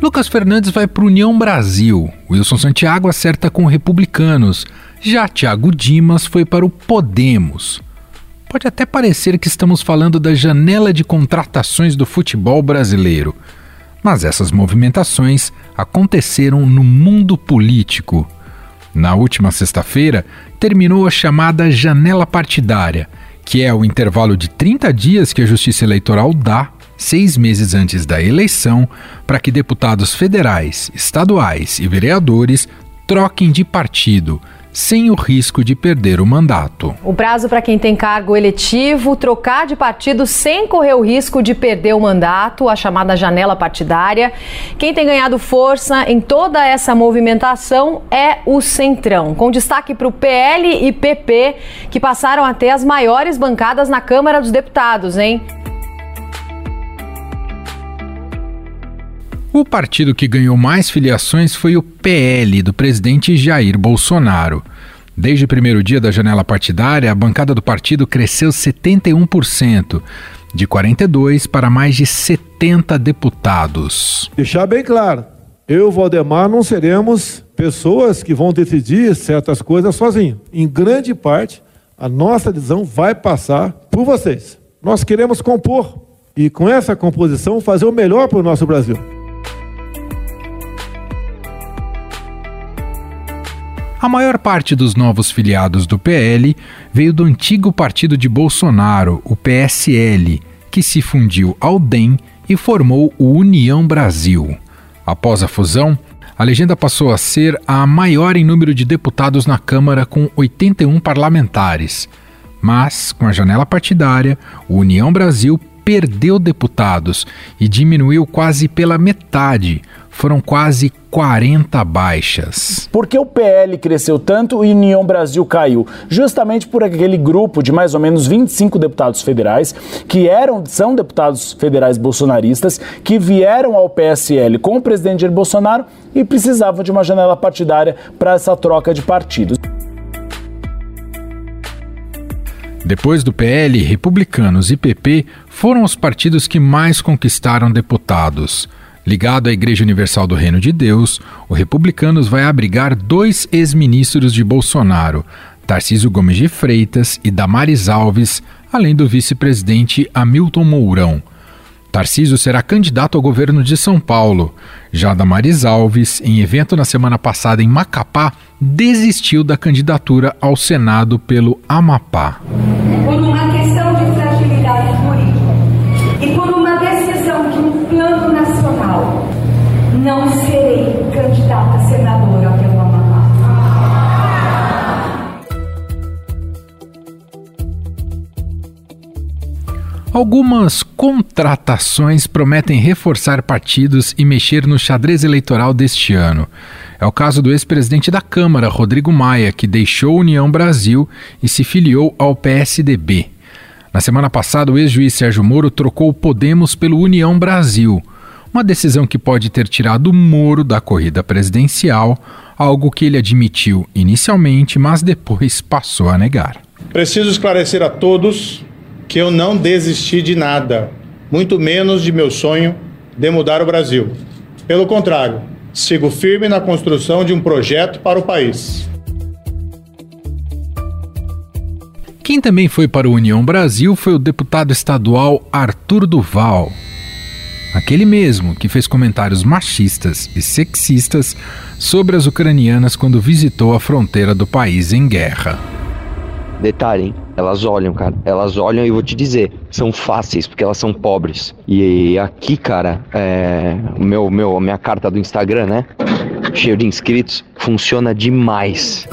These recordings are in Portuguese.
Lucas Fernandes vai para União Brasil. Wilson Santiago acerta com republicanos. Já Tiago Dimas foi para o Podemos. Pode até parecer que estamos falando da janela de contratações do futebol brasileiro, mas essas movimentações aconteceram no mundo político. Na última sexta-feira, terminou a chamada janela partidária, que é o intervalo de 30 dias que a Justiça Eleitoral dá seis meses antes da eleição, para que deputados federais, estaduais e vereadores troquem de partido, sem o risco de perder o mandato. O prazo para quem tem cargo eletivo trocar de partido sem correr o risco de perder o mandato, a chamada janela partidária. Quem tem ganhado força em toda essa movimentação é o Centrão, com destaque para o PL e PP, que passaram a ter as maiores bancadas na Câmara dos Deputados, hein? O partido que ganhou mais filiações foi o PL, do presidente Jair Bolsonaro. Desde o primeiro dia da janela partidária, a bancada do partido cresceu 71%, de 42 para mais de 70 deputados. Deixar bem claro, eu e Valdemar não seremos pessoas que vão decidir certas coisas sozinhos. Em grande parte, a nossa decisão vai passar por vocês. Nós queremos compor e, com essa composição, fazer o melhor para o nosso Brasil. A maior parte dos novos filiados do PL veio do antigo partido de Bolsonaro, o PSL, que se fundiu ao DEM e formou o União Brasil. Após a fusão, a legenda passou a ser a maior em número de deputados na Câmara, com 81 parlamentares. Mas, com a janela partidária, o União Brasil perdeu deputados e diminuiu quase pela metade. Foram quase 40 baixas. Por que o PL cresceu tanto e União Brasil caiu? Justamente por aquele grupo de mais ou menos 25 deputados federais que eram são deputados federais bolsonaristas que vieram ao PSL com o presidente Jair Bolsonaro e precisavam de uma janela partidária para essa troca de partidos. Depois do PL, republicanos e PP foram os partidos que mais conquistaram deputados. Ligado à Igreja Universal do Reino de Deus, o Republicanos vai abrigar dois ex-ministros de Bolsonaro, Tarcísio Gomes de Freitas e Damares Alves, além do vice-presidente Hamilton Mourão. Tarcísio será candidato ao governo de São Paulo. Já Damares Alves, em evento na semana passada em Macapá, desistiu da candidatura ao Senado pelo Amapá. Algumas contratações prometem reforçar partidos e mexer no xadrez eleitoral deste ano. É o caso do ex-presidente da Câmara, Rodrigo Maia, que deixou União Brasil e se filiou ao PSDB. Na semana passada, o ex-juiz Sérgio Moro trocou o Podemos pelo União Brasil, uma decisão que pode ter tirado Moro da corrida presidencial, algo que ele admitiu inicialmente, mas depois passou a negar. Preciso esclarecer a todos que eu não desisti de nada, muito menos de meu sonho de mudar o Brasil. Pelo contrário, Sigo firme na construção de um projeto para o país. Quem também foi para o União Brasil foi o deputado estadual Arthur Duval. Aquele mesmo que fez comentários machistas e sexistas sobre as ucranianas quando visitou a fronteira do país em guerra. Detalhe, hein? Elas olham, cara. Elas olham e vou te dizer, são fáceis, porque elas são pobres. E aqui, cara, é, meu, meu, minha carta do Instagram, né? Cheio de inscritos, funciona demais.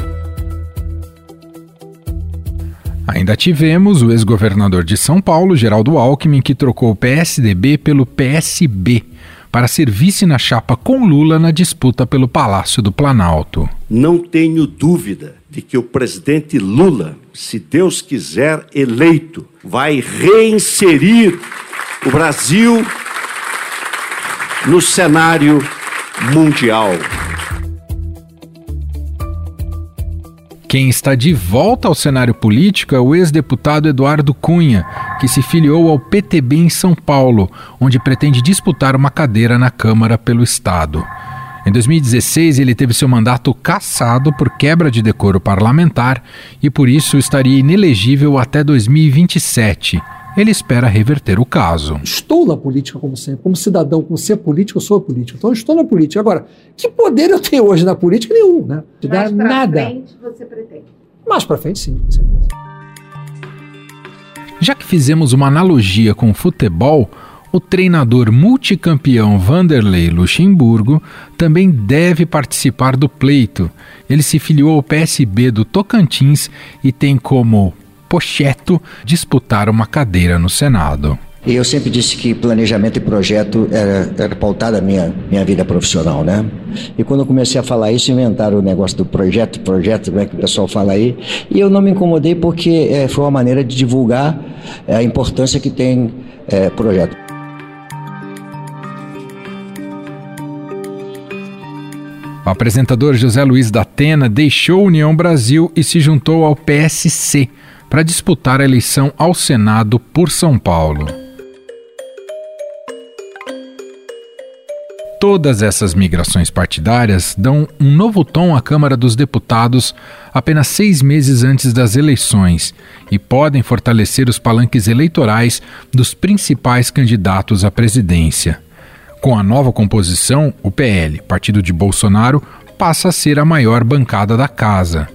Ainda tivemos o ex-governador de São Paulo, Geraldo Alckmin, que trocou o PSDB pelo PSB para ser vice na chapa com Lula na disputa pelo Palácio do Planalto. Não tenho dúvida de que o presidente Lula, se Deus quiser eleito, vai reinserir o Brasil no cenário mundial. Quem está de volta ao cenário político é o ex-deputado Eduardo Cunha, que se filiou ao PTB em São Paulo, onde pretende disputar uma cadeira na Câmara pelo Estado. Em 2016, ele teve seu mandato cassado por quebra de decoro parlamentar e por isso estaria inelegível até 2027. Ele espera reverter o caso. Estou na política como sempre, como cidadão, como ser político, eu sou político. Então eu estou na política. Agora, que poder eu tenho hoje na política? Nenhum, né? De Mais para nada. frente você pretende? Mais para frente, sim, com certeza. Já que fizemos uma analogia com o futebol, o treinador multicampeão Vanderlei Luxemburgo também deve participar do pleito. Ele se filiou ao PSB do Tocantins e tem como projeto disputar uma cadeira no Senado. Eu sempre disse que planejamento e projeto era, era pautado a minha, minha vida profissional, né? E quando eu comecei a falar isso, inventaram o negócio do projeto, projeto, como é que o pessoal fala aí. E eu não me incomodei porque é, foi uma maneira de divulgar é, a importância que tem é, projeto. O apresentador José Luiz da Atena deixou a União Brasil e se juntou ao PSC para disputar a eleição ao Senado por São Paulo. Todas essas migrações partidárias dão um novo tom à Câmara dos Deputados apenas seis meses antes das eleições e podem fortalecer os palanques eleitorais dos principais candidatos à presidência. Com a nova composição, o PL, partido de Bolsonaro, passa a ser a maior bancada da casa.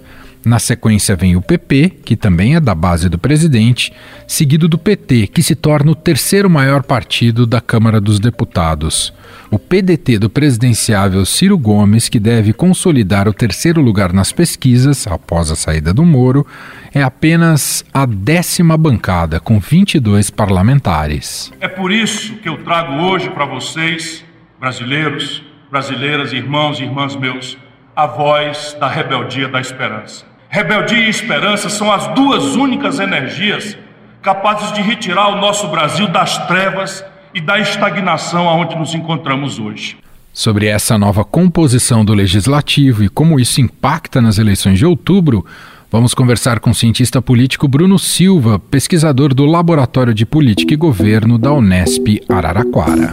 Na sequência vem o PP, que também é da base do presidente, seguido do PT, que se torna o terceiro maior partido da Câmara dos Deputados. O PDT do presidenciável Ciro Gomes, que deve consolidar o terceiro lugar nas pesquisas após a saída do Moro, é apenas a décima bancada, com 22 parlamentares. É por isso que eu trago hoje para vocês, brasileiros, brasileiras, irmãos e irmãs meus, a voz da rebeldia da esperança. Rebeldia e esperança são as duas únicas energias capazes de retirar o nosso Brasil das trevas e da estagnação aonde nos encontramos hoje. Sobre essa nova composição do legislativo e como isso impacta nas eleições de outubro, vamos conversar com o cientista político Bruno Silva, pesquisador do Laboratório de Política e Governo da Unesp Araraquara.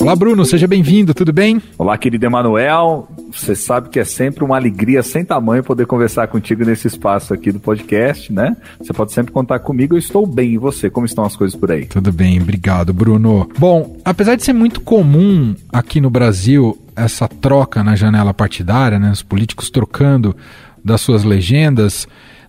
Olá, Bruno, seja bem-vindo, tudo bem? Olá, querido Emanuel. Você sabe que é sempre uma alegria sem tamanho poder conversar contigo nesse espaço aqui do podcast, né? Você pode sempre contar comigo, eu estou bem. E você, como estão as coisas por aí? Tudo bem, obrigado, Bruno. Bom, apesar de ser muito comum aqui no Brasil essa troca na janela partidária, né? Os políticos trocando das suas legendas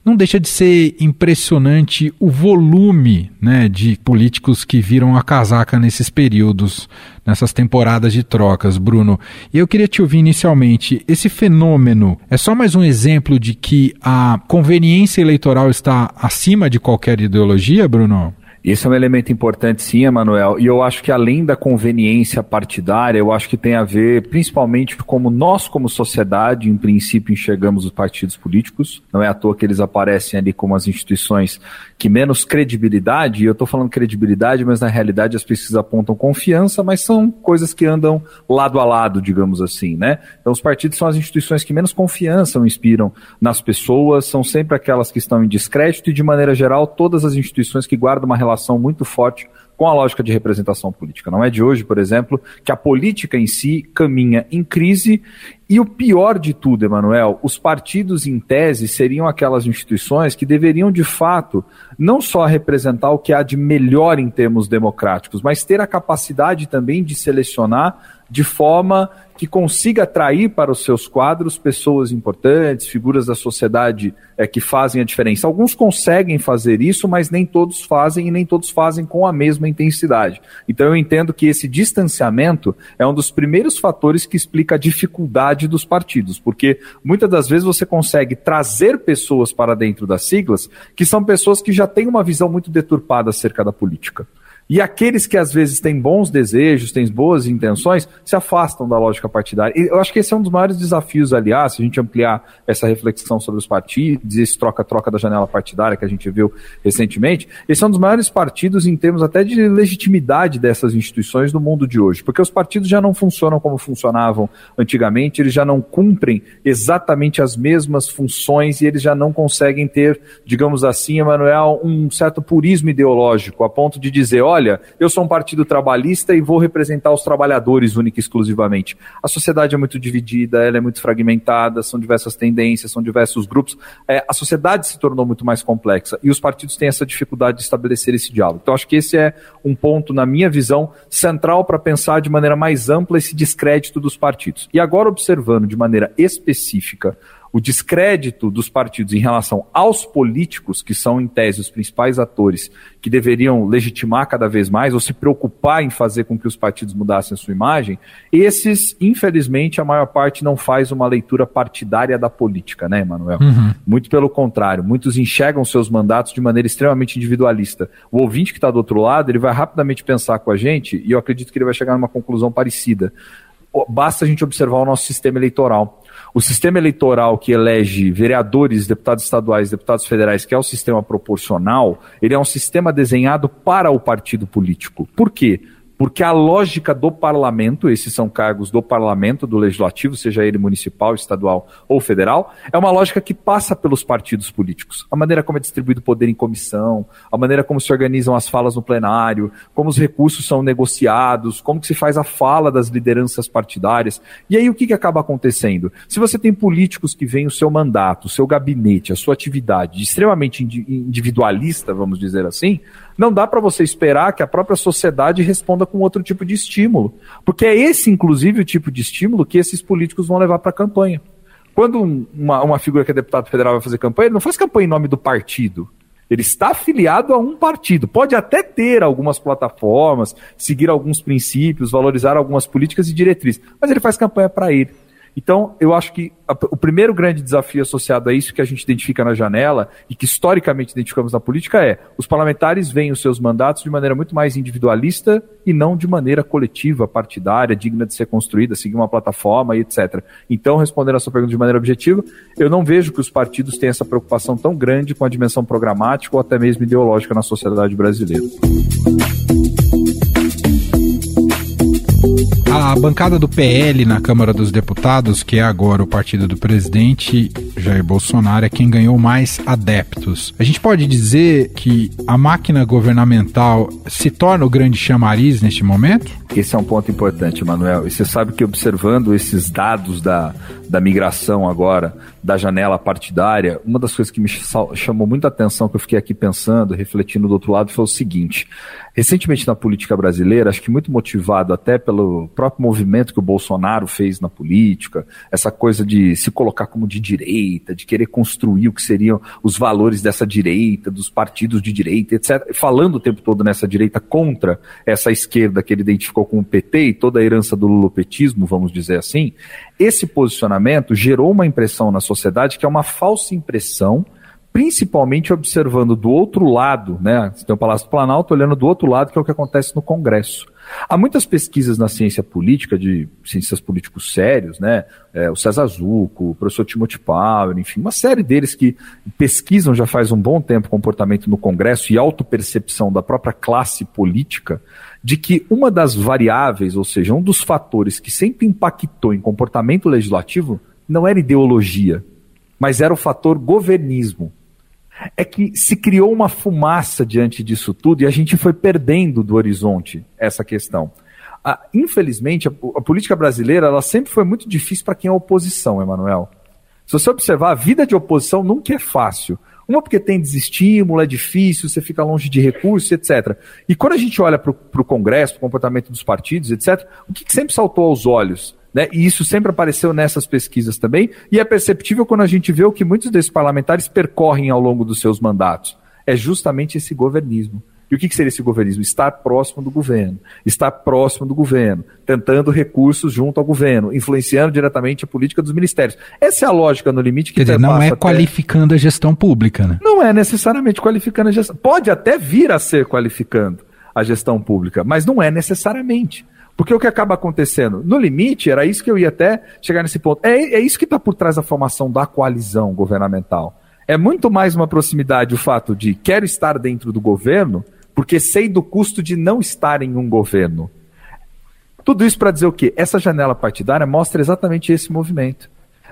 não deixa de ser impressionante o volume né, de políticos que viram a casaca nesses períodos, nessas temporadas de trocas, Bruno. E eu queria te ouvir inicialmente: esse fenômeno é só mais um exemplo de que a conveniência eleitoral está acima de qualquer ideologia, Bruno? Esse é um elemento importante, sim, Emanuel. E eu acho que além da conveniência partidária, eu acho que tem a ver principalmente como nós, como sociedade, em princípio, enxergamos os partidos políticos. Não é à toa que eles aparecem ali como as instituições que menos credibilidade, e eu estou falando credibilidade, mas na realidade as pesquisas apontam confiança, mas são coisas que andam lado a lado, digamos assim, né? Então os partidos são as instituições que menos confiança inspiram nas pessoas, são sempre aquelas que estão em descrédito e, de maneira geral, todas as instituições que guardam uma relação muito forte com a lógica de representação política. Não é de hoje, por exemplo, que a política em si caminha em crise e o pior de tudo, Emanuel, os partidos em tese seriam aquelas instituições que deveriam de fato não só representar o que há de melhor em termos democráticos, mas ter a capacidade também de selecionar de forma que consiga atrair para os seus quadros pessoas importantes, figuras da sociedade é, que fazem a diferença. Alguns conseguem fazer isso, mas nem todos fazem e nem todos fazem com a mesma intensidade. Então eu entendo que esse distanciamento é um dos primeiros fatores que explica a dificuldade dos partidos, porque muitas das vezes você consegue trazer pessoas para dentro das siglas que são pessoas que já têm uma visão muito deturpada acerca da política. E aqueles que às vezes têm bons desejos, têm boas intenções, se afastam da lógica partidária. E eu acho que esse é um dos maiores desafios, aliás, se a gente ampliar essa reflexão sobre os partidos, esse troca-troca da janela partidária que a gente viu recentemente, esse é um dos maiores partidos em termos até de legitimidade dessas instituições no mundo de hoje, porque os partidos já não funcionam como funcionavam antigamente, eles já não cumprem exatamente as mesmas funções e eles já não conseguem ter, digamos assim, Emanuel, um certo purismo ideológico, a ponto de dizer, olha, olha, eu sou um partido trabalhista e vou representar os trabalhadores única e exclusivamente. A sociedade é muito dividida, ela é muito fragmentada, são diversas tendências, são diversos grupos. É, a sociedade se tornou muito mais complexa e os partidos têm essa dificuldade de estabelecer esse diálogo. Então, acho que esse é um ponto, na minha visão, central para pensar de maneira mais ampla esse descrédito dos partidos. E agora, observando de maneira específica o descrédito dos partidos em relação aos políticos, que são, em tese, os principais atores que deveriam legitimar cada vez mais ou se preocupar em fazer com que os partidos mudassem a sua imagem, esses, infelizmente, a maior parte não faz uma leitura partidária da política, né, Emanuel? Uhum. Muito pelo contrário, muitos enxergam seus mandatos de maneira extremamente individualista. O ouvinte que está do outro lado, ele vai rapidamente pensar com a gente e eu acredito que ele vai chegar numa conclusão parecida. Basta a gente observar o nosso sistema eleitoral o sistema eleitoral que elege vereadores, deputados estaduais, deputados federais, que é o sistema proporcional, ele é um sistema desenhado para o partido político. Por quê? Porque a lógica do parlamento, esses são cargos do parlamento, do legislativo, seja ele municipal, estadual ou federal, é uma lógica que passa pelos partidos políticos. A maneira como é distribuído o poder em comissão, a maneira como se organizam as falas no plenário, como os recursos são negociados, como se faz a fala das lideranças partidárias. E aí o que, que acaba acontecendo? Se você tem políticos que veem o seu mandato, o seu gabinete, a sua atividade extremamente individualista, vamos dizer assim, não dá para você esperar que a própria sociedade responda com outro tipo de estímulo. Porque é esse, inclusive, o tipo de estímulo que esses políticos vão levar para a campanha. Quando uma, uma figura que é deputado federal vai fazer campanha, ele não faz campanha em nome do partido. Ele está afiliado a um partido. Pode até ter algumas plataformas, seguir alguns princípios, valorizar algumas políticas e diretrizes, mas ele faz campanha para ele. Então, eu acho que a, o primeiro grande desafio associado a isso que a gente identifica na janela e que historicamente identificamos na política é os parlamentares veem os seus mandatos de maneira muito mais individualista e não de maneira coletiva, partidária, digna de ser construída, seguir uma plataforma e etc. Então, respondendo a sua pergunta de maneira objetiva, eu não vejo que os partidos tenham essa preocupação tão grande com a dimensão programática ou até mesmo ideológica na sociedade brasileira. A bancada do PL na Câmara dos Deputados, que é agora o partido do presidente Jair Bolsonaro, é quem ganhou mais adeptos. A gente pode dizer que a máquina governamental se torna o grande chamariz neste momento? Esse é um ponto importante, Manuel. E você sabe que observando esses dados da, da migração agora, da janela partidária, uma das coisas que me chamou muita atenção, que eu fiquei aqui pensando, refletindo do outro lado, foi o seguinte. Recentemente na política brasileira, acho que muito motivado até pelo próprio movimento que o Bolsonaro fez na política, essa coisa de se colocar como de direita, de querer construir o que seriam os valores dessa direita, dos partidos de direita, etc. Falando o tempo todo nessa direita contra essa esquerda que ele identificou com o PT e toda a herança do lulopetismo, vamos dizer assim, esse posicionamento gerou uma impressão na sociedade que é uma falsa impressão principalmente observando do outro lado, né? Você tem o Palácio do Planalto olhando do outro lado, que é o que acontece no Congresso. Há muitas pesquisas na ciência política, de ciências políticos sérios, né? É, o César Zucco, o professor Timothy Power, enfim, uma série deles que pesquisam já faz um bom tempo comportamento no Congresso e autopercepção da própria classe política, de que uma das variáveis, ou seja, um dos fatores que sempre impactou em comportamento legislativo, não era ideologia, mas era o fator governismo é que se criou uma fumaça diante disso tudo e a gente foi perdendo do horizonte essa questão. Ah, infelizmente, a, a, política brasileira ela sempre foi muito difícil para quem é oposição, Emanuel. Se você observar, a vida de oposição nunca é fácil. Uma porque tem desestímulo, é difícil, você fica longe de recursos, etc. E quando a gente olha para o Congresso, o comportamento dos partidos, etc., o que, que sempre saltou aos olhos? Né? E isso sempre apareceu nessas pesquisas também, e é perceptível quando a gente vê o que muitos desses parlamentares percorrem ao longo dos seus mandatos. É justamente esse governismo. E o que, seria esse governismo? Estar próximo do governo, estar próximo do governo, tentando recursos junto ao governo, influenciando diretamente a política dos ministérios. Essa é a lógica no limite que Quer dizer, não é qualificando a gestão pública, né? Não é necessariamente qualificando a gestão. Pode até vir a ser qualificando, a gestão pública, mas não é necessariamente. Porque o que acaba acontecendo? No limite, era isso que eu ia até chegar nesse ponto. É, é isso que está por trás da formação da coalizão governamental. É muito mais uma proximidade o fato de quero estar dentro do governo, porque sei do custo de não estar em um governo. Tudo isso para dizer o quê? Essa janela partidária mostra exatamente esse movimento.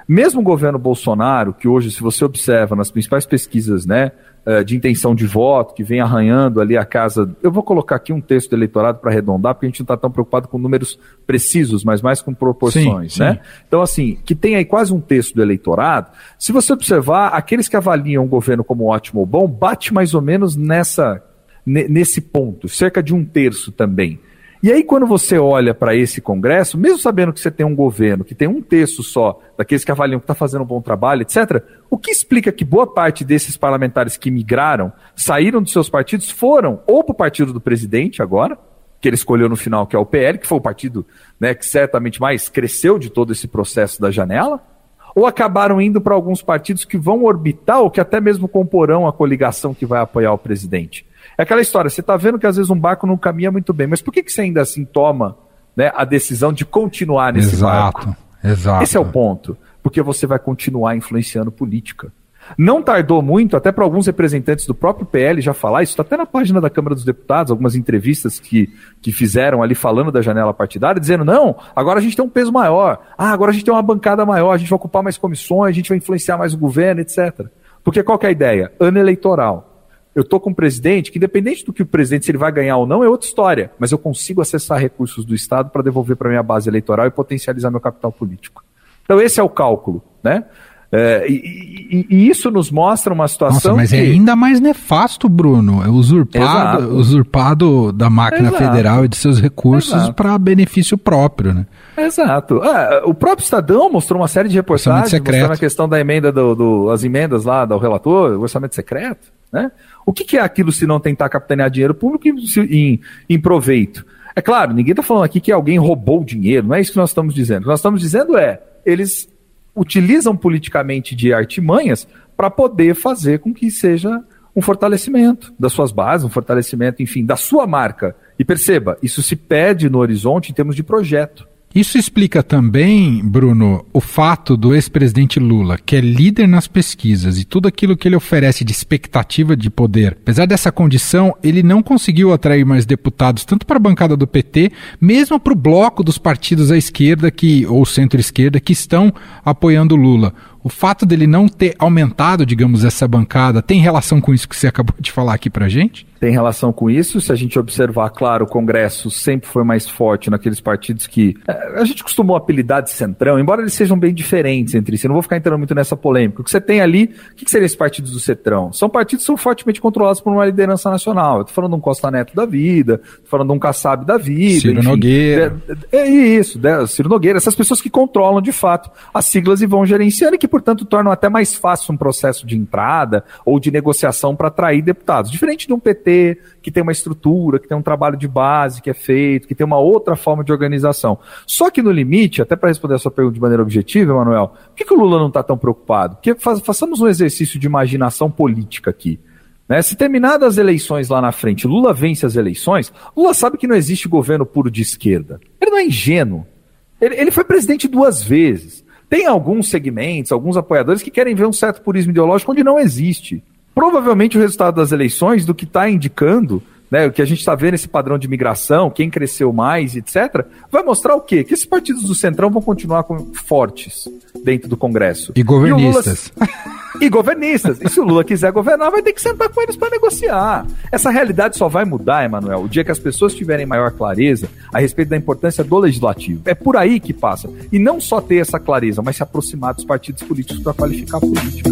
Mesmo o governo Bolsonaro, que hoje, se você observa nas principais pesquisas né, eh, de intenção de voto, que vem arranhando ali a casa. Eu vou colocar aqui um texto do eleitorado para arredondar, porque a gente não está tão preocupado com números precisos, mas mais com proporções. Sim, sim. Né? Então, assim, que tem aí quase um terço do eleitorado. Se você observar, aqueles que avaliam o governo como ótimo ou bom, bate mais ou menos nessa, nesse ponto, cerca de um terço também. E aí, quando você olha para esse Congresso, mesmo sabendo que você tem um governo que tem um terço só daqueles que avaliam que está fazendo um bom trabalho, etc., o que explica que boa parte desses parlamentares que migraram, saíram dos seus partidos, foram ou para o partido do presidente agora, que ele escolheu no final, que é o PL, que foi o partido né, que certamente mais cresceu de todo esse processo da janela, ou acabaram indo para alguns partidos que vão orbitar ou que até mesmo comporão a coligação que vai apoiar o presidente. É aquela história, você está vendo que às vezes um barco não caminha muito bem, mas por que, que você ainda assim toma né, a decisão de continuar nesse exato, barco? Exato. Esse é o ponto. Porque você vai continuar influenciando política. Não tardou muito, até para alguns representantes do próprio PL já falar, isso está até na página da Câmara dos Deputados, algumas entrevistas que, que fizeram ali falando da janela partidária, dizendo: não, agora a gente tem um peso maior, ah, agora a gente tem uma bancada maior, a gente vai ocupar mais comissões, a gente vai influenciar mais o governo, etc. Porque qual é a ideia? Ano eleitoral eu estou com um presidente que, independente do que o presidente, se ele vai ganhar ou não, é outra história. Mas eu consigo acessar recursos do Estado para devolver para minha base eleitoral e potencializar meu capital político. Então, esse é o cálculo, né? É, e, e, isso nos mostra uma situação. Nossa, mas é que... é ainda mais nefasto, Bruno. É usurpado, usurpado da máquina Exato. federal e de seus recursos para benefício próprio, né? Exato. Ah, o próprio Estadão mostrou uma série de reportagens mostrando a questão da emenda do, do, as emendas lá do relator, o orçamento secreto, né? O que, que é aquilo se não tentar capitanear dinheiro público em, em, em proveito? É claro, ninguém está falando aqui que alguém roubou dinheiro, não é isso que nós estamos dizendo. O que nós estamos dizendo é, eles utilizam politicamente de artimanhas para poder fazer com que seja um fortalecimento das suas bases, um fortalecimento, enfim, da sua marca. E perceba, isso se pede no horizonte em termos de projeto. Isso explica também, Bruno, o fato do ex-presidente Lula, que é líder nas pesquisas e tudo aquilo que ele oferece de expectativa de poder, apesar dessa condição, ele não conseguiu atrair mais deputados tanto para a bancada do PT, mesmo para o bloco dos partidos à esquerda que ou centro-esquerda que estão apoiando Lula. O fato dele não ter aumentado, digamos, essa bancada tem relação com isso que você acabou de falar aqui para gente? Tem relação com isso. Se a gente observar, claro, o Congresso sempre foi mais forte naqueles partidos que é, a gente costumou apelidar de centrão, embora eles sejam bem diferentes entre si. Eu não vou ficar entrando muito nessa polêmica. O que você tem ali, o que, que seriam esses partidos do centrão? São partidos que são fortemente controlados por uma liderança nacional. Eu tô falando de um Costa Neto da vida, tô falando de um Kassab da vida. Ciro enfim, Nogueira. É, é isso, né, Ciro Nogueira. Essas pessoas que controlam de fato as siglas e vão gerenciando e que portanto, tornam até mais fácil um processo de entrada ou de negociação para atrair deputados. Diferente de um PT que tem uma estrutura, que tem um trabalho de base que é feito, que tem uma outra forma de organização. Só que no limite, até para responder a sua pergunta de maneira objetiva, Emanuel, por que, que o Lula não está tão preocupado? Porque façamos um exercício de imaginação política aqui. Né? Se terminadas as eleições lá na frente, Lula vence as eleições, Lula sabe que não existe governo puro de esquerda. Ele não é ingênuo. Ele, ele foi presidente duas vezes. Tem alguns segmentos, alguns apoiadores que querem ver um certo purismo ideológico onde não existe. Provavelmente o resultado das eleições, do que está indicando, né, o que a gente está vendo esse padrão de migração, quem cresceu mais, etc., vai mostrar o quê? Que esses partidos do Centrão vão continuar com, fortes dentro do Congresso. E governistas. E, e governistas. E se o Lula quiser governar, vai ter que sentar com eles para negociar. Essa realidade só vai mudar, Emanuel, o dia que as pessoas tiverem maior clareza a respeito da importância do legislativo. É por aí que passa. E não só ter essa clareza, mas se aproximar dos partidos políticos para qualificar a política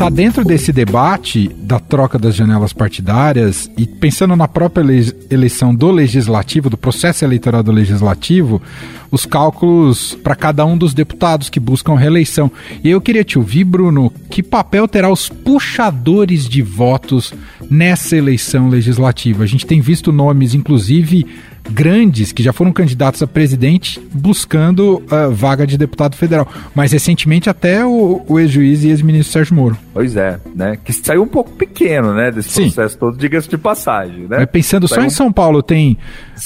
está dentro desse debate da troca das janelas partidárias e pensando na própria eleição do legislativo, do processo eleitoral do legislativo, os cálculos para cada um dos deputados que buscam reeleição. E eu queria te ouvir, Bruno, que papel terá os puxadores de votos nessa eleição legislativa? A gente tem visto nomes, inclusive grandes que já foram candidatos a presidente buscando uh, vaga de deputado federal. Mas recentemente até o, o ex-juiz e ex-ministro Sérgio Moro. Pois é, né? Que saiu um pouco pequeno, né? Desse Sim. processo todo, diga-se de passagem, né? Mas pensando saiu só em São Paulo, tem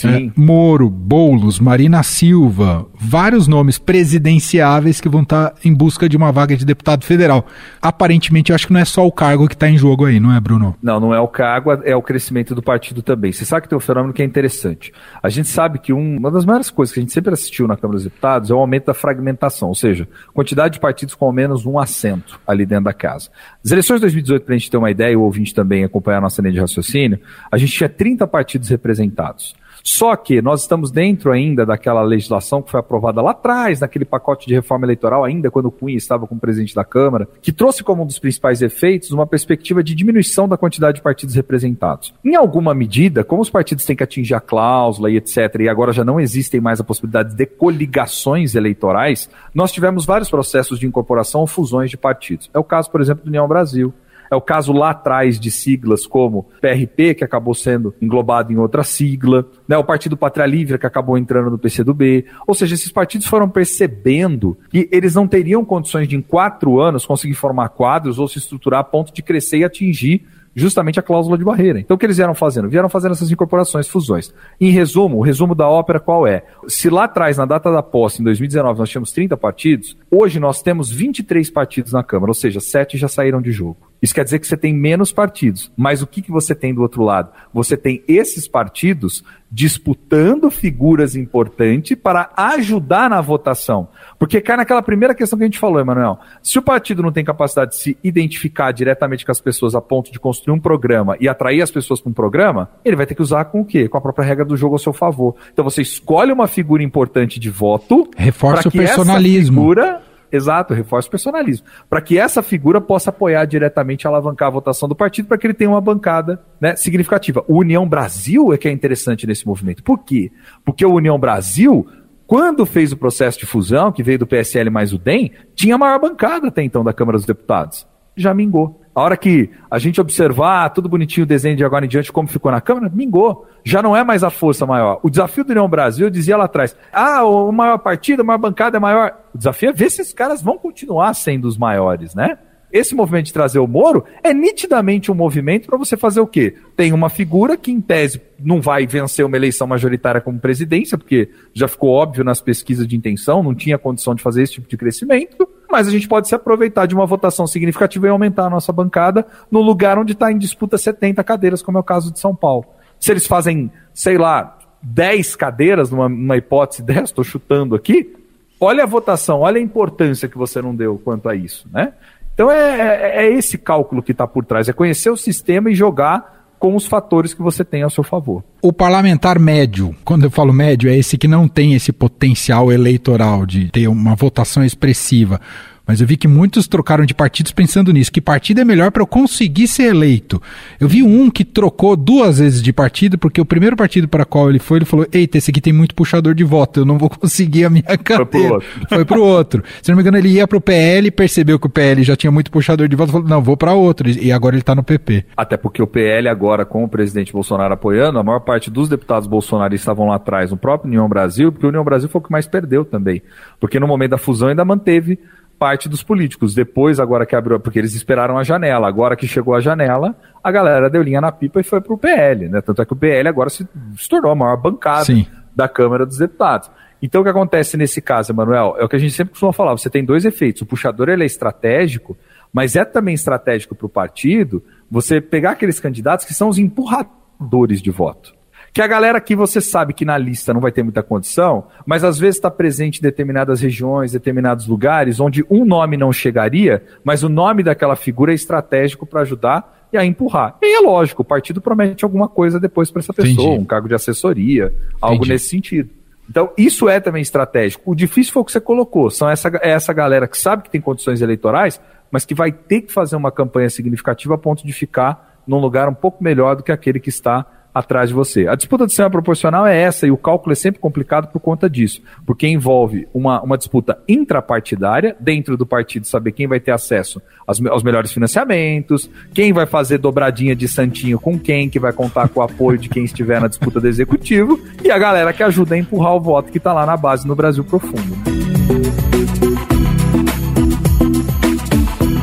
uh, Moro, Boulos, Marina Silva, vários nomes presidenciáveis que vão estar tá em busca de uma vaga de deputado federal. Aparentemente, eu acho que não é só o cargo que está em jogo aí, não é, Bruno? Não, não é o cargo, é o crescimento do partido também. Você sabe que tem um fenômeno que é interessante. A gente sabe que um, uma das maiores coisas que a gente sempre assistiu na Câmara dos Deputados é o aumento da fragmentação, ou seja, quantidade de partidos com ao menos um assento ali dentro da casa. As eleições de 2018, para a gente ter uma ideia, e o ouvinte também acompanhar a nossa linha de raciocínio, a gente tinha 30 partidos representados. Só que nós estamos dentro ainda daquela legislação que foi aprovada lá atrás, naquele pacote de reforma eleitoral, ainda quando o Cunha estava como presidente da Câmara, que trouxe como um dos principais efeitos uma perspectiva de diminuição da quantidade de partidos representados. Em alguma medida, como os partidos têm que atingir a cláusula e etc., e agora já não existem mais a possibilidade de coligações eleitorais, nós tivemos vários processos de incorporação ou fusões de partidos. É o caso, por exemplo, do União Brasil. É o caso lá atrás de siglas como PRP, que acabou sendo englobado em outra sigla, né, o Partido Pátria Livre, que acabou entrando no PCdoB. Ou seja, esses partidos foram percebendo que eles não teriam condições de, em quatro anos, conseguir formar quadros ou se estruturar a ponto de crescer e atingir justamente a cláusula de barreira. Então o que eles vieram fazendo? Vieram fazendo essas incorporações, fusões. Em resumo, o resumo da ópera qual é? Se lá atrás, na data da posse, em 2019, nós tínhamos 30 partidos, hoje nós temos 23 partidos na Câmara, ou seja, 7 já saíram de jogo. Isso quer dizer que você tem menos partidos. Mas o que, que você tem do outro lado? Você tem esses partidos disputando figuras importantes para ajudar na votação. Porque cai naquela primeira questão que a gente falou, Emanuel. Se o partido não tem capacidade de se identificar diretamente com as pessoas a ponto de construir um programa e atrair as pessoas para um programa, ele vai ter que usar com o quê? Com a própria regra do jogo ao seu favor. Então você escolhe uma figura importante de voto. Reforça o personalismo. figura Exato, reforça o personalismo. Para que essa figura possa apoiar diretamente, alavancar a votação do partido, para que ele tenha uma bancada né, significativa. O União Brasil é que é interessante nesse movimento. Por quê? Porque o União Brasil, quando fez o processo de fusão, que veio do PSL mais o DEM, tinha a maior bancada até então da Câmara dos Deputados. Já mingou. A hora que a gente observar tudo bonitinho o desenho de agora em diante, como ficou na Câmara, mingou. Já não é mais a força maior. O desafio do União Brasil, eu dizia lá atrás, ah, o maior partido, a maior bancada é maior. O desafio é ver se esses caras vão continuar sendo os maiores, né? Esse movimento de trazer o Moro é nitidamente um movimento para você fazer o quê? Tem uma figura que, em tese, não vai vencer uma eleição majoritária como presidência, porque já ficou óbvio nas pesquisas de intenção, não tinha condição de fazer esse tipo de crescimento, mas a gente pode se aproveitar de uma votação significativa e aumentar a nossa bancada no lugar onde está em disputa 70 cadeiras, como é o caso de São Paulo. Se eles fazem, sei lá, 10 cadeiras, numa, numa hipótese dessa, estou chutando aqui, olha a votação, olha a importância que você não deu quanto a isso, né? Então é, é, é esse cálculo que está por trás, é conhecer o sistema e jogar com os fatores que você tem ao seu favor. O parlamentar médio, quando eu falo médio, é esse que não tem esse potencial eleitoral de ter uma votação expressiva. Mas eu vi que muitos trocaram de partidos pensando nisso. Que partido é melhor para eu conseguir ser eleito? Eu vi um que trocou duas vezes de partido, porque o primeiro partido para qual ele foi, ele falou: Eita, esse aqui tem muito puxador de voto, eu não vou conseguir a minha carteira. Foi pro outro. Foi pro outro. Se não me engano, ele ia pro PL, percebeu que o PL já tinha muito puxador de voto, falou: Não, vou para outro. E agora ele tá no PP. Até porque o PL, agora, com o presidente Bolsonaro apoiando, a maior parte dos deputados bolsonaristas estavam lá atrás, no próprio União Brasil, porque o União Brasil foi o que mais perdeu também. Porque no momento da fusão ainda manteve parte dos políticos. Depois, agora que abriu, porque eles esperaram a janela. Agora que chegou a janela, a galera deu linha na pipa e foi pro PL, né? Tanto é que o PL agora se, se tornou a maior bancada Sim. da Câmara dos Deputados. Então, o que acontece nesse caso, Emanuel, é o que a gente sempre costuma falar: você tem dois efeitos. O puxador ele é estratégico, mas é também estratégico para o partido você pegar aqueles candidatos que são os empurradores de voto que a galera que você sabe que na lista não vai ter muita condição, mas às vezes está presente em determinadas regiões, determinados lugares, onde um nome não chegaria, mas o nome daquela figura é estratégico para ajudar e a empurrar. E é lógico, o partido promete alguma coisa depois para essa pessoa, Entendi. um cargo de assessoria, algo Entendi. nesse sentido. Então, isso é também estratégico. O difícil foi o que você colocou. São essa, é essa galera que sabe que tem condições eleitorais, mas que vai ter que fazer uma campanha significativa a ponto de ficar num lugar um pouco melhor do que aquele que está atrás de você. A disputa de sistema proporcional é essa, e o cálculo é sempre complicado por conta disso, porque envolve uma, uma disputa intrapartidária, dentro do partido, saber quem vai ter acesso aos, aos melhores financiamentos, quem vai fazer dobradinha de santinho com quem, que vai contar com o apoio de quem estiver na disputa do executivo, e a galera que ajuda a empurrar o voto que está lá na base no Brasil profundo.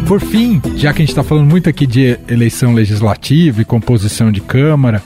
Por fim, já que a gente está falando muito aqui de eleição legislativa e composição de Câmara,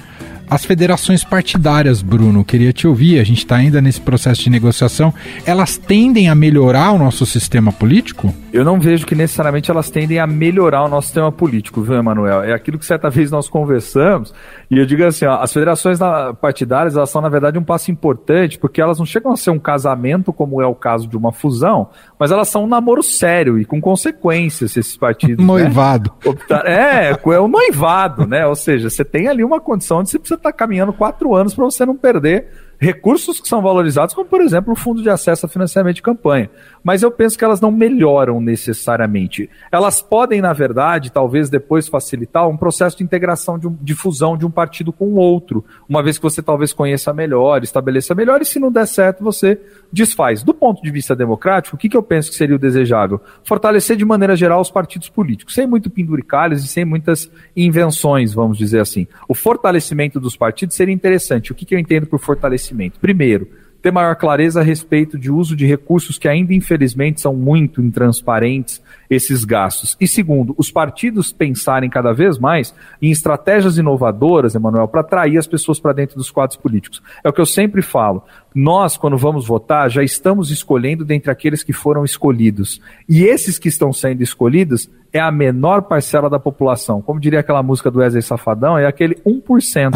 as federações partidárias, Bruno, queria te ouvir, a gente está ainda nesse processo de negociação, elas tendem a melhorar o nosso sistema político? Eu não vejo que necessariamente elas tendem a melhorar o nosso sistema político, viu, Emanuel? É aquilo que certa vez nós conversamos, e eu digo assim, ó, as federações partidárias, elas são, na verdade, um passo importante, porque elas não chegam a ser um casamento, como é o caso de uma fusão, mas elas são um namoro sério e com consequências, esses partidos. Né? noivado. Né? É, é um noivado, né? Ou seja, você tem ali uma condição onde você precisa estar caminhando quatro anos para você não perder recursos que são valorizados, como por exemplo o fundo de acesso a financiamento de campanha. Mas eu penso que elas não melhoram necessariamente. Elas podem, na verdade, talvez depois facilitar um processo de integração, de, um, de fusão de um partido com o outro, uma vez que você talvez conheça melhor, estabeleça melhor, e se não der certo, você desfaz. Do ponto de vista democrático, o que, que eu penso que seria o desejável? Fortalecer de maneira geral os partidos políticos, sem muito penduricalhos e sem muitas invenções, vamos dizer assim. O fortalecimento dos partidos seria interessante. O que, que eu entendo por fortalecimento? Primeiro, ter maior clareza a respeito de uso de recursos que ainda infelizmente são muito intransparentes esses gastos. E segundo, os partidos pensarem cada vez mais em estratégias inovadoras, Emanuel, para atrair as pessoas para dentro dos quadros políticos. É o que eu sempre falo. Nós, quando vamos votar, já estamos escolhendo dentre aqueles que foram escolhidos. E esses que estão sendo escolhidos é a menor parcela da população. Como diria aquela música do Wesley Safadão, é aquele 1%.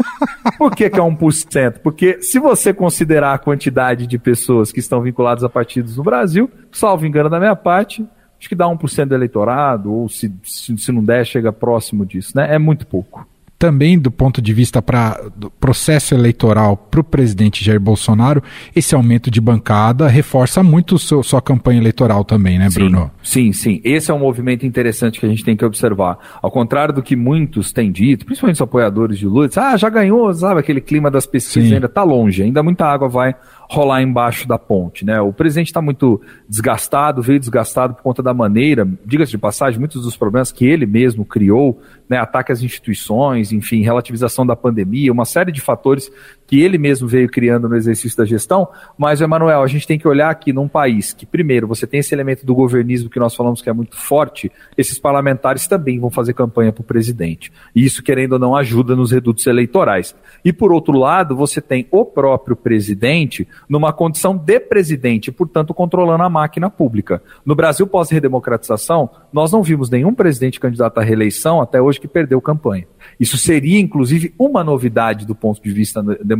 Por que, que é 1%? Porque se você considerar a quantidade de pessoas que estão vinculadas a partidos no Brasil, salvo engano da minha parte, acho que dá 1% do eleitorado, ou se, se, se não der, chega próximo disso, né? É muito pouco também do ponto de vista para do processo eleitoral para o presidente Jair Bolsonaro, esse aumento de bancada reforça muito seu, sua campanha eleitoral também, né, Bruno? Sim, sim. Esse é um movimento interessante que a gente tem que observar. Ao contrário do que muitos têm dito, principalmente os apoiadores de Lula, ah, já ganhou, sabe, aquele clima das pesquisas sim. ainda está longe, ainda muita água vai rolar embaixo da ponte, né? O presidente está muito desgastado, veio desgastado por conta da maneira, diga-se de passagem, muitos dos problemas que ele mesmo criou, né? Ataque às instituições, enfim, relativização da pandemia, uma série de fatores que ele mesmo veio criando no exercício da gestão. Mas, Emanuel, a gente tem que olhar aqui num país que, primeiro, você tem esse elemento do governismo que nós falamos que é muito forte, esses parlamentares também vão fazer campanha para o presidente. E isso, querendo ou não, ajuda nos redutos eleitorais. E, por outro lado, você tem o próprio presidente numa condição de presidente, portanto, controlando a máquina pública. No Brasil, pós-redemocratização, nós não vimos nenhum presidente candidato à reeleição até hoje que perdeu campanha. Isso seria, inclusive, uma novidade do ponto de vista democrático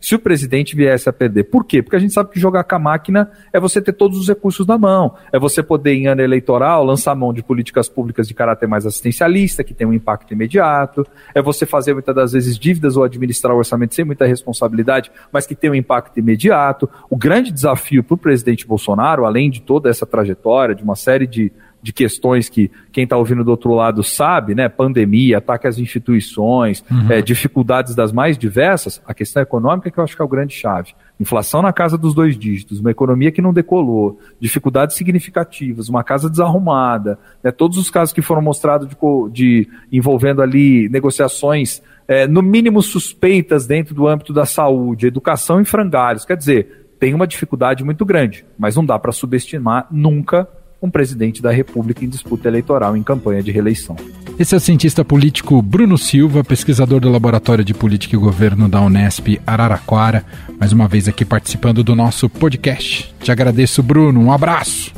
se o presidente viesse a perder. Por quê? Porque a gente sabe que jogar com a máquina é você ter todos os recursos na mão, é você poder, em ano eleitoral, lançar mão de políticas públicas de caráter mais assistencialista, que tem um impacto imediato, é você fazer muitas das vezes dívidas ou administrar o orçamento sem muita responsabilidade, mas que tem um impacto imediato. O grande desafio para o presidente Bolsonaro, além de toda essa trajetória, de uma série de de questões que quem está ouvindo do outro lado sabe, né? Pandemia, ataque às instituições, uhum. é, dificuldades das mais diversas, a questão econômica que eu acho que é o grande chave. Inflação na casa dos dois dígitos, uma economia que não decolou, dificuldades significativas, uma casa desarrumada, né, todos os casos que foram mostrados de, de envolvendo ali negociações é, no mínimo suspeitas dentro do âmbito da saúde, educação em frangalhos. Quer dizer, tem uma dificuldade muito grande, mas não dá para subestimar nunca um presidente da República em disputa eleitoral em campanha de reeleição. Esse é o cientista político Bruno Silva, pesquisador do Laboratório de Política e Governo da Unesp Araraquara, mais uma vez aqui participando do nosso podcast. Te agradeço, Bruno. Um abraço.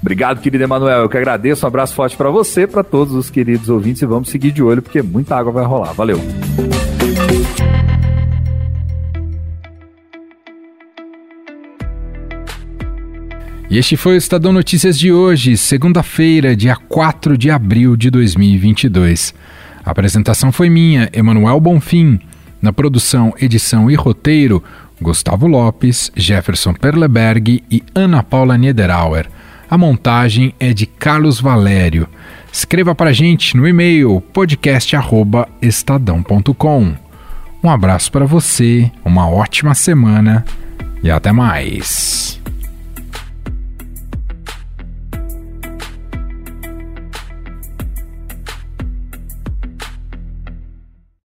Obrigado, querido Emanuel. Eu que agradeço. Um abraço forte para você, para todos os queridos ouvintes e vamos seguir de olho porque muita água vai rolar. Valeu. E este foi o Estadão Notícias de hoje, segunda-feira, dia 4 de abril de 2022. A apresentação foi minha, Emanuel Bonfim. Na produção, edição e roteiro, Gustavo Lopes, Jefferson Perleberg e Ana Paula Niederauer. A montagem é de Carlos Valério. Escreva para gente no e-mail podcast@estadão.com. Um abraço para você, uma ótima semana e até mais.